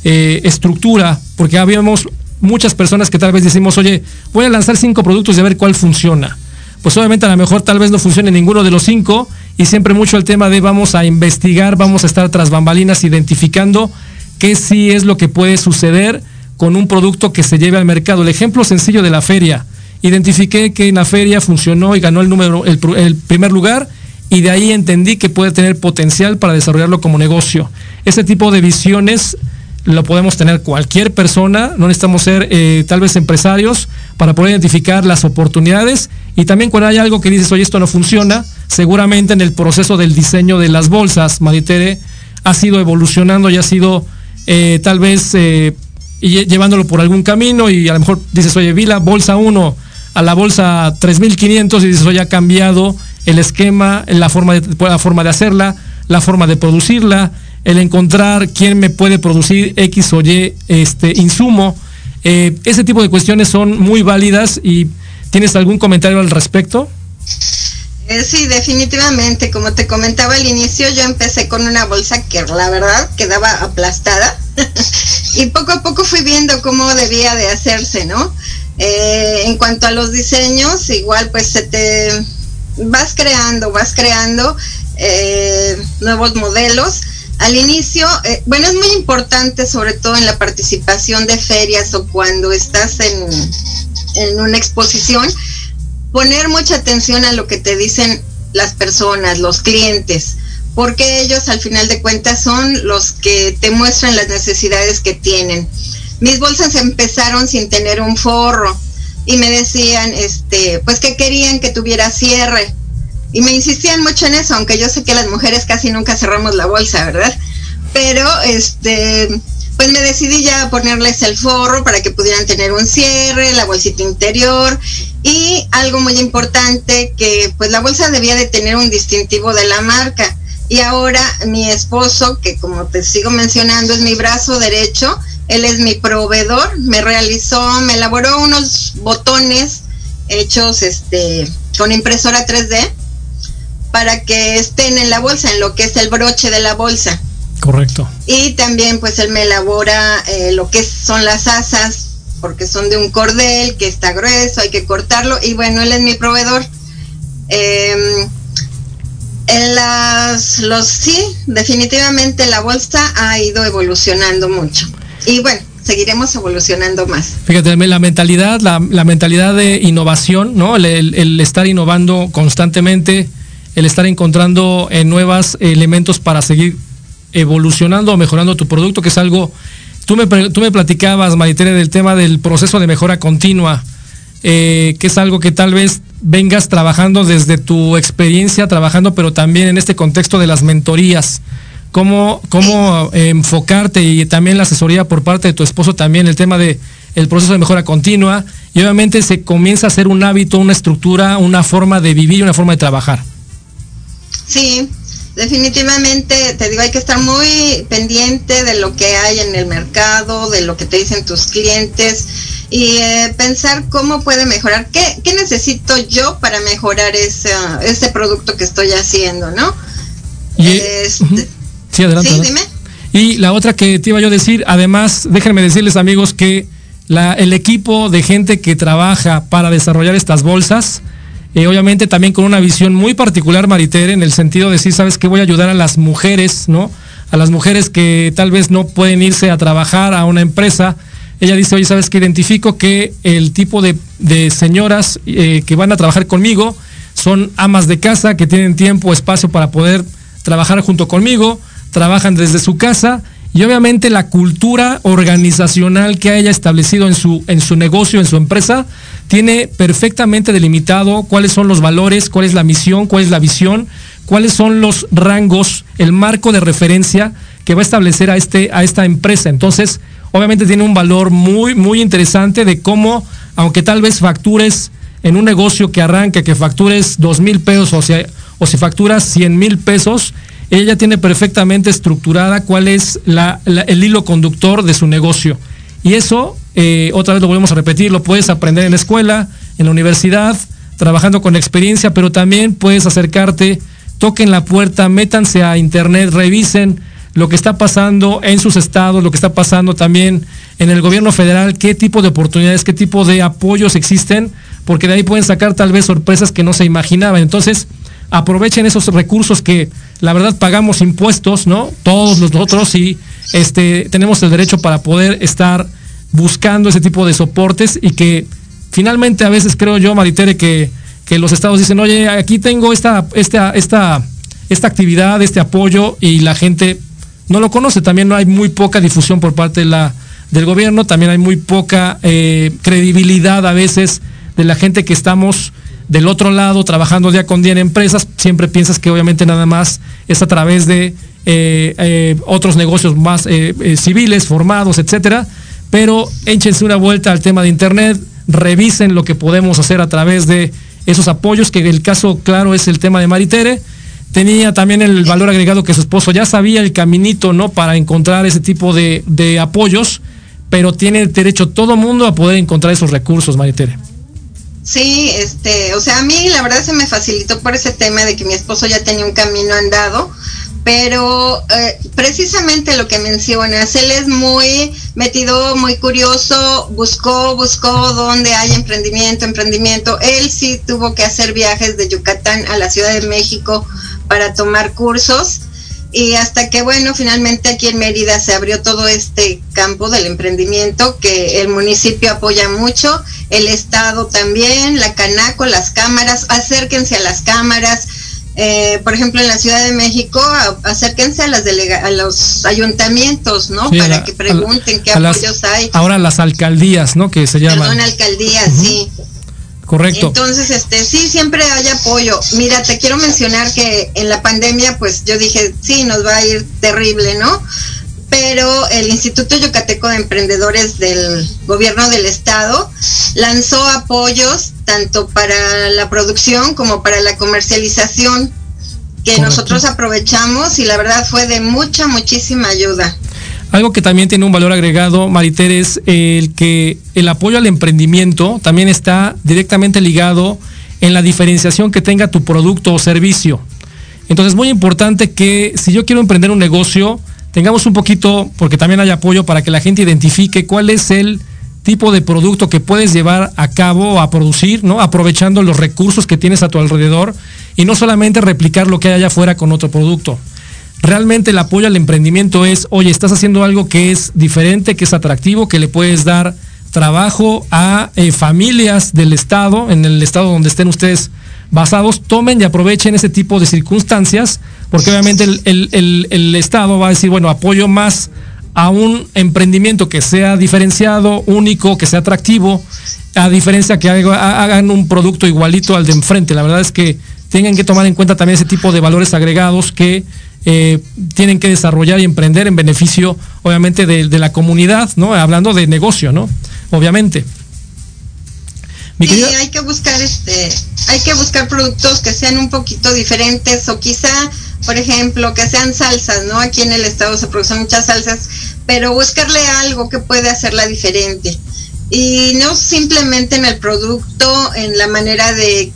Speaker 3: eh, estructura, porque habíamos muchas personas que tal vez decimos, oye, voy a lanzar cinco productos y a ver cuál funciona. Pues obviamente a lo mejor tal vez no funcione ninguno de los cinco y siempre mucho el tema de vamos a investigar, vamos a estar tras bambalinas identificando qué sí es lo que puede suceder con un producto que se lleve al mercado. El ejemplo sencillo de la feria identifiqué que en la feria funcionó y ganó el número, el, primer lugar y de ahí entendí que puede tener potencial para desarrollarlo como negocio. Ese tipo de visiones lo podemos tener cualquier persona, no necesitamos ser eh, tal vez empresarios para poder identificar las oportunidades. Y también cuando hay algo que dices, oye, esto no funciona, seguramente en el proceso del diseño de las bolsas, Maritere, ha sido evolucionando y ha sido eh, tal vez eh, llevándolo por algún camino y a lo mejor dices, oye, vi la bolsa 1 a la bolsa 3500 y dices, oye, ha cambiado el esquema, la forma, de, la forma de hacerla, la forma de producirla, el encontrar quién me puede producir X o Y este, insumo. Eh, ese tipo de cuestiones son muy válidas y ¿tienes algún comentario al respecto?
Speaker 4: Eh, sí, definitivamente. Como te comentaba al inicio, yo empecé con una bolsa que la verdad quedaba aplastada <laughs> y poco a poco fui viendo cómo debía de hacerse, ¿no? Eh, en cuanto a los diseños, igual pues se te vas creando, vas creando eh, nuevos modelos. Al inicio, eh, bueno, es muy importante, sobre todo en la participación de ferias o cuando estás en, en una exposición, poner mucha atención a lo que te dicen las personas, los clientes, porque ellos al final de cuentas son los que te muestran las necesidades que tienen mis bolsas empezaron sin tener un forro y me decían, este, pues que querían que tuviera cierre. Y me insistían mucho en eso, aunque yo sé que las mujeres casi nunca cerramos la bolsa, ¿verdad? Pero, este, pues me decidí ya a ponerles el forro para que pudieran tener un cierre, la bolsita interior y algo muy importante que pues la bolsa debía de tener un distintivo de la marca. Y ahora mi esposo, que como te sigo mencionando es mi brazo derecho, él es mi proveedor, me realizó, me elaboró unos botones hechos este con impresora 3D para que estén en la bolsa, en lo que es el broche de la bolsa.
Speaker 3: Correcto.
Speaker 4: Y también pues él me elabora eh, lo que son las asas, porque son de un cordel que está grueso, hay que cortarlo, y bueno, él es mi proveedor. Em, en las, los sí, definitivamente la bolsa ha ido evolucionando mucho y bueno, seguiremos evolucionando más.
Speaker 3: Fíjate, la mentalidad, la, mentalidad de innovación, ¿no? El, estar innovando constantemente, el estar encontrando eh, nuevos elementos para seguir evolucionando o mejorando tu producto, que es algo, tú me, tú me platicabas, Maritere, del tema del proceso de mejora continua, eh, que es algo que tal vez vengas trabajando desde tu experiencia, trabajando, pero también en este contexto de las mentorías cómo, cómo enfocarte y también la asesoría por parte de tu esposo también, el tema de el proceso de mejora continua y obviamente se comienza a hacer un hábito, una estructura, una forma de vivir una forma de trabajar.
Speaker 4: Sí, definitivamente, te digo, hay que estar muy pendiente de lo que hay en el mercado, de lo que te dicen tus clientes y eh, pensar cómo puede mejorar, qué, qué necesito yo para mejorar ese, ese producto que estoy haciendo, ¿no?
Speaker 3: Y, este, Sí, adelante. Y la otra que te iba yo a decir, además, déjenme decirles amigos que la, el equipo de gente que trabaja para desarrollar estas bolsas, eh, obviamente también con una visión muy particular, Maritere, en el sentido de decir, sabes que voy a ayudar a las mujeres, ¿no? A las mujeres que tal vez no pueden irse a trabajar a una empresa, ella dice, oye, ¿sabes qué? Identifico que el tipo de, señoras eh, que van a trabajar conmigo son amas de casa, que tienen tiempo, espacio para poder trabajar junto conmigo, trabajan desde su casa y obviamente la cultura organizacional que haya establecido en su, en su negocio, en su empresa, tiene perfectamente delimitado cuáles son los valores, cuál es la misión, cuál es la visión, cuáles son los rangos, el marco de referencia que va a establecer a, este, a esta empresa. Entonces, obviamente tiene un valor muy, muy interesante de cómo, aunque tal vez factures en un negocio que arranque, que factures dos mil pesos o, sea, o si facturas 100 mil pesos, ella tiene perfectamente estructurada cuál es el hilo conductor de su negocio. Y eso, eh, otra vez lo volvemos a repetir, lo puedes aprender en la escuela, en la universidad, trabajando con experiencia, pero también puedes acercarte, toquen la puerta, métanse a internet, revisen lo que está pasando en sus estados, lo que está pasando también en el gobierno federal, qué tipo de oportunidades, qué tipo de apoyos existen, porque de ahí pueden sacar tal vez sorpresas que no se imaginaban. Entonces, aprovechen esos recursos que la verdad pagamos impuestos, ¿no? Todos nosotros y este, tenemos el derecho para poder estar buscando ese tipo de soportes y que finalmente a veces creo yo, Maritere, que, que los estados dicen, oye, aquí tengo esta, esta, esta, esta actividad, este apoyo y la gente no lo conoce. También no hay muy poca difusión por parte de la, del gobierno, también hay muy poca eh, credibilidad a veces de la gente que estamos del otro lado, trabajando día con día en empresas, siempre piensas que obviamente nada más es a través de eh, eh, otros negocios más eh, civiles, formados, etcétera. Pero échense una vuelta al tema de Internet, revisen lo que podemos hacer a través de esos apoyos, que el caso claro es el tema de Maritere. Tenía también el valor agregado que su esposo ya sabía el caminito, ¿no? Para encontrar ese tipo de, de apoyos, pero tiene derecho todo mundo a poder encontrar esos recursos, Maritere.
Speaker 4: Sí, este, o sea, a mí la verdad se me facilitó por ese tema de que mi esposo ya tenía un camino andado, pero eh, precisamente lo que mencionas, él es muy metido, muy curioso, buscó, buscó dónde hay emprendimiento, emprendimiento. Él sí tuvo que hacer viajes de Yucatán a la Ciudad de México para tomar cursos y hasta que, bueno, finalmente aquí en Mérida se abrió todo este campo del emprendimiento que el municipio apoya mucho, el Estado también, la Canaco, las cámaras, acérquense a las cámaras. Eh, por ejemplo, en la Ciudad de México, acérquense a, las a los ayuntamientos, ¿no? Para que pregunten qué apoyos hay.
Speaker 3: Ahora las alcaldías, ¿no? Que se llaman.
Speaker 4: Perdón, alcaldías, sí.
Speaker 3: Correcto.
Speaker 4: Entonces, este, sí, siempre hay apoyo. Mira, te quiero mencionar que en la pandemia, pues yo dije, sí, nos va a ir terrible, ¿no? Pero el Instituto Yucateco de Emprendedores del Gobierno del Estado lanzó apoyos tanto para la producción como para la comercialización que nosotros aprovechamos y la verdad fue de mucha, muchísima ayuda.
Speaker 3: Algo que también tiene un valor agregado, Mariter, es el que el apoyo al emprendimiento también está directamente ligado en la diferenciación que tenga tu producto o servicio. Entonces es muy importante que si yo quiero emprender un negocio, tengamos un poquito, porque también hay apoyo para que la gente identifique cuál es el tipo de producto que puedes llevar a cabo, a producir, ¿no? Aprovechando los recursos que tienes a tu alrededor y no solamente replicar lo que hay allá afuera con otro producto realmente el apoyo al emprendimiento es, oye, estás haciendo algo que es diferente, que es atractivo, que le puedes dar trabajo a eh, familias del Estado, en el Estado donde estén ustedes basados, tomen y aprovechen ese tipo de circunstancias, porque obviamente el, Estado va a decir, bueno, apoyo más a un emprendimiento que sea diferenciado, único, que sea atractivo, a diferencia que hagan un producto igualito al de enfrente. La verdad es que tengan que tomar en cuenta también ese tipo de valores agregados que eh, tienen que desarrollar y emprender en beneficio, obviamente, de, la comunidad, ¿no? Hablando de negocio, ¿no? Obviamente.
Speaker 4: sí, hay que buscar este, hay que buscar productos que sean un poquito diferentes o quizá, por ejemplo, que sean salsas, ¿no? Aquí en el estado se producen muchas salsas, pero buscarle algo que pueda hacerla diferente. Y no simplemente en el producto, en la manera de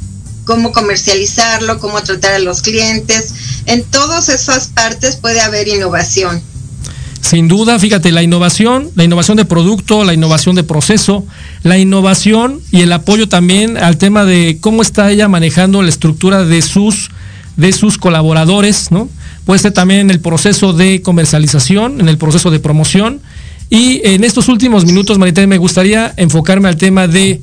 Speaker 4: cómo comercializarlo, cómo tratar a los clientes. En todas esas partes puede haber innovación.
Speaker 3: Sin duda, fíjate, la innovación, la innovación de producto, la innovación de proceso, la innovación y el apoyo también al tema de cómo está ella manejando la estructura de sus, de sus colaboradores, ¿no? Puede ser también en el proceso de comercialización, en el proceso de promoción Y en estos últimos minutos, Maritere, me gustaría enfocarme al tema de,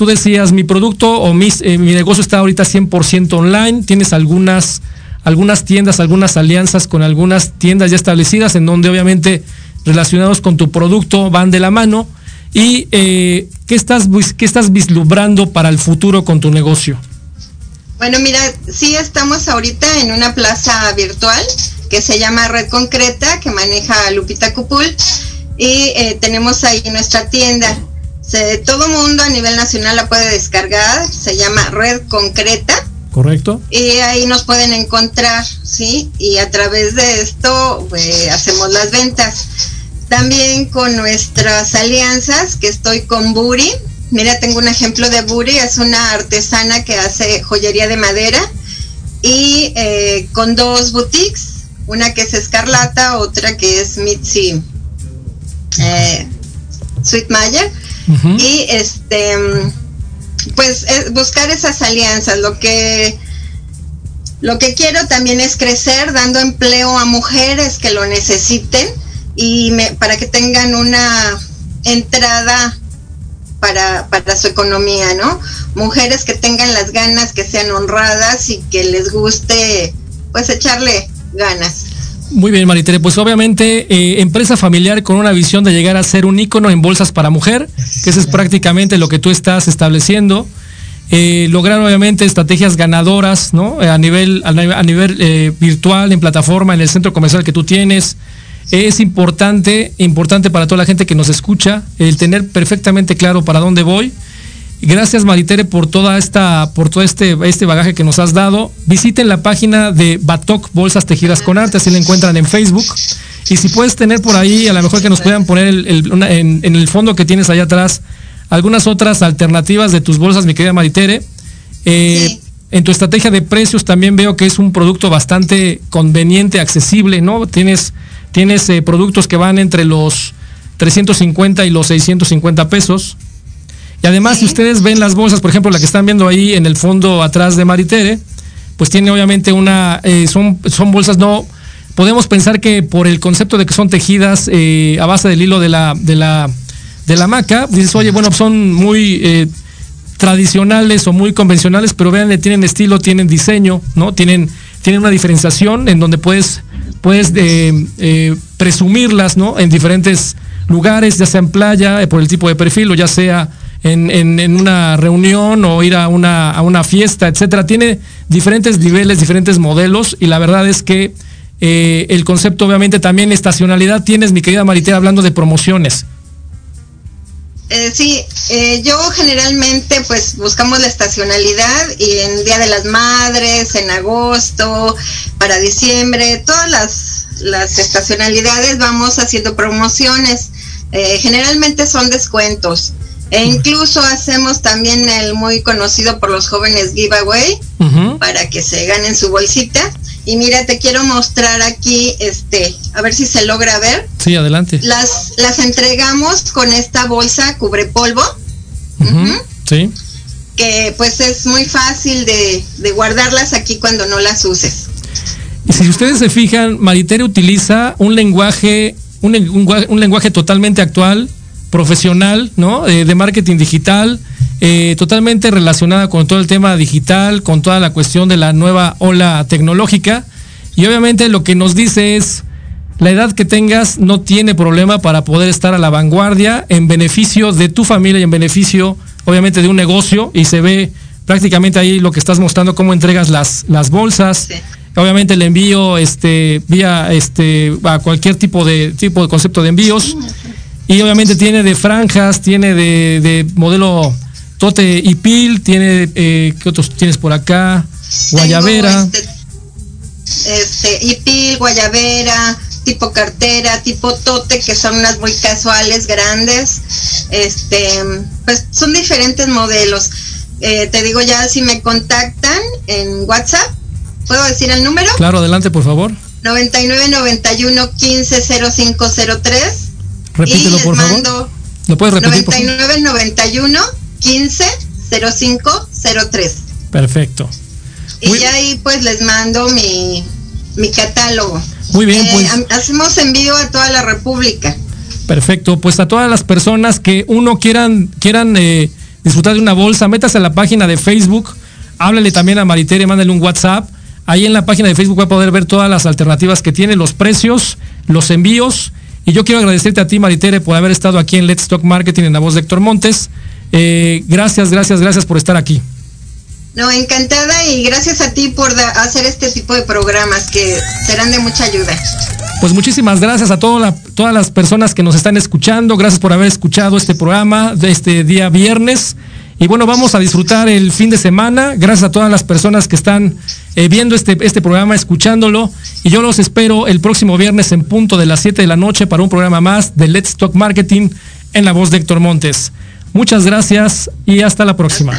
Speaker 3: tú decías, mi producto o mis, eh, mi negocio está ahorita 100% online, tienes algunas, algunas tiendas, algunas alianzas con algunas tiendas ya establecidas en donde obviamente relacionados con tu producto van de la mano. ¿Y eh, ¿qué, estás, qué estás vislumbrando para el futuro con tu negocio?
Speaker 4: Bueno, mira, sí estamos ahorita en una plaza virtual que se llama Red Concreta, que maneja Lupita Cupul y eh, tenemos ahí nuestra tienda. Se, todo mundo a nivel nacional la puede descargar, se llama Red Concreta.
Speaker 3: Correcto.
Speaker 4: Y ahí nos pueden encontrar, ¿sí? Y a través de esto pues, hacemos las ventas. También con nuestras alianzas, que estoy con Buri. Mira, tengo un ejemplo de Buri, es una artesana que hace joyería de madera. Y eh, con dos boutiques, una que es Escarlata, otra que es Mitzi eh, Y este, pues buscar esas alianzas. Lo que, lo que quiero también es crecer dando empleo a mujeres que lo necesiten y para que tengan una entrada para, para su economía, ¿no? Mujeres que tengan las ganas, que sean honradas y que les guste, pues, echarle ganas.
Speaker 3: Muy bien, Maritere. Pues obviamente, eh, empresa familiar con una visión de llegar a ser un ícono en bolsas para mujer, que eso es prácticamente lo que tú estás estableciendo. Eh, lograr obviamente estrategias ganadoras, ¿no? A nivel, a nivel eh, virtual, en plataforma, en el centro comercial que tú tienes. Es importante, importante para toda la gente que nos escucha, el tener perfectamente claro para dónde voy Gracias Maritere por toda esta, por todo este, este bagaje que nos has dado. Visiten la página de Batok Bolsas Tejidas con Arte, así la encuentran en Facebook. Y si puedes tener por ahí, a lo mejor que nos puedan poner en, el fondo que tienes allá atrás, algunas otras alternativas de tus bolsas, mi querida Maritere. Eh, en tu estrategia de precios también veo que es un producto bastante conveniente, accesible, ¿no? Tienes, tienes eh, productos que van entre los 350 y los 650 pesos. Y además, si ustedes ven las bolsas, por ejemplo, la que están viendo ahí en el fondo atrás de Maritere, pues tiene obviamente una, eh, son, son bolsas no, podemos pensar que por el concepto de que son tejidas eh, a base del hilo de la, de la, de la maca, dices, oye, bueno, son muy eh, tradicionales o muy convencionales, pero vean, tienen estilo, tienen diseño, ¿no? Tienen, tienen una diferenciación en donde puedes, puedes presumirlas, ¿no? En diferentes lugares, ya sea en playa, por el tipo de perfil, o ya sea en, una reunión o ir a una, a una fiesta, etcétera. Tiene diferentes niveles, diferentes modelos y la verdad es que eh, el concepto obviamente también estacionalidad tienes, mi querida Maritera, hablando de promociones.
Speaker 4: Eh, sí, eh, yo generalmente pues buscamos la estacionalidad y en Día de las Madres, en agosto, para diciembre, todas las, las estacionalidades vamos haciendo promociones. generalmente son descuentos. E incluso hacemos también el muy conocido por los jóvenes giveaway para que se ganen su bolsita. Y mira, te quiero mostrar aquí, este, a ver si se logra ver.
Speaker 3: Sí, adelante.
Speaker 4: Las, las entregamos con esta bolsa cubre polvo.
Speaker 3: Sí.
Speaker 4: Que pues es muy fácil de, guardarlas aquí cuando no las uses.
Speaker 3: Y si ustedes se fijan, Maritere utiliza un lenguaje, un, un lenguaje totalmente actual, profesional, ¿no? Eh, de marketing digital, eh, totalmente relacionada con todo el tema digital, con toda la cuestión de la nueva ola tecnológica. Y obviamente lo que nos dice es, la edad que tengas no tiene problema para poder estar a la vanguardia en beneficio de tu familia y en beneficio, obviamente, de un negocio. Y se ve prácticamente ahí lo que estás mostrando, cómo entregas las, las bolsas. Obviamente el envío este, vía este, a cualquier tipo de, tipo de concepto de envíos. Y obviamente tiene de franjas, tiene de, modelo tote y pil, tiene, eh, ¿qué otros tienes por acá? Guayabera.
Speaker 4: Este, y pil, guayabera, tipo cartera, tipo tote, que son unas muy casuales, grandes. Este, pues son diferentes modelos. Eh, te digo ya, si me contactan en WhatsApp, ¿puedo decir el número?
Speaker 3: Claro, adelante, por favor.
Speaker 4: 9991 150503
Speaker 3: Repítelo, por favor. ¿Lo puedes repetir?
Speaker 4: 99 91 15 05 03.
Speaker 3: Perfecto.
Speaker 4: Y ahí pues les mando mi, mi catálogo.
Speaker 3: Muy bien,
Speaker 4: eh,
Speaker 3: pues.
Speaker 4: Hacemos envío a toda la República.
Speaker 3: Perfecto, pues a todas las personas que uno quieran, quieran eh, disfrutar de una bolsa, métase a la página de Facebook, háblele también a Maritere, mándale un WhatsApp. Ahí en la página de Facebook va a poder ver todas las alternativas que tiene, los precios, los envíos. Y yo quiero agradecerte a ti, Maritere, por haber estado aquí en Let's Talk Marketing en la voz de Héctor Montes. Eh, gracias, gracias, gracias por estar aquí.
Speaker 4: No, encantada y gracias a ti por hacer este tipo de programas que serán de mucha ayuda.
Speaker 3: Pues muchísimas gracias a todas las personas que nos están escuchando. Gracias por haber escuchado este programa de este día viernes. Y bueno, vamos a disfrutar el fin de semana. Gracias a todas las personas que están eh, viendo este, este programa, escuchándolo. Y yo los espero el próximo viernes en punto de las 7 de la noche para un programa más de Let's Talk Marketing en la voz de Héctor Montes. Muchas gracias y hasta la próxima.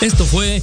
Speaker 3: Esto fue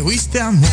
Speaker 10: We fuiste amor.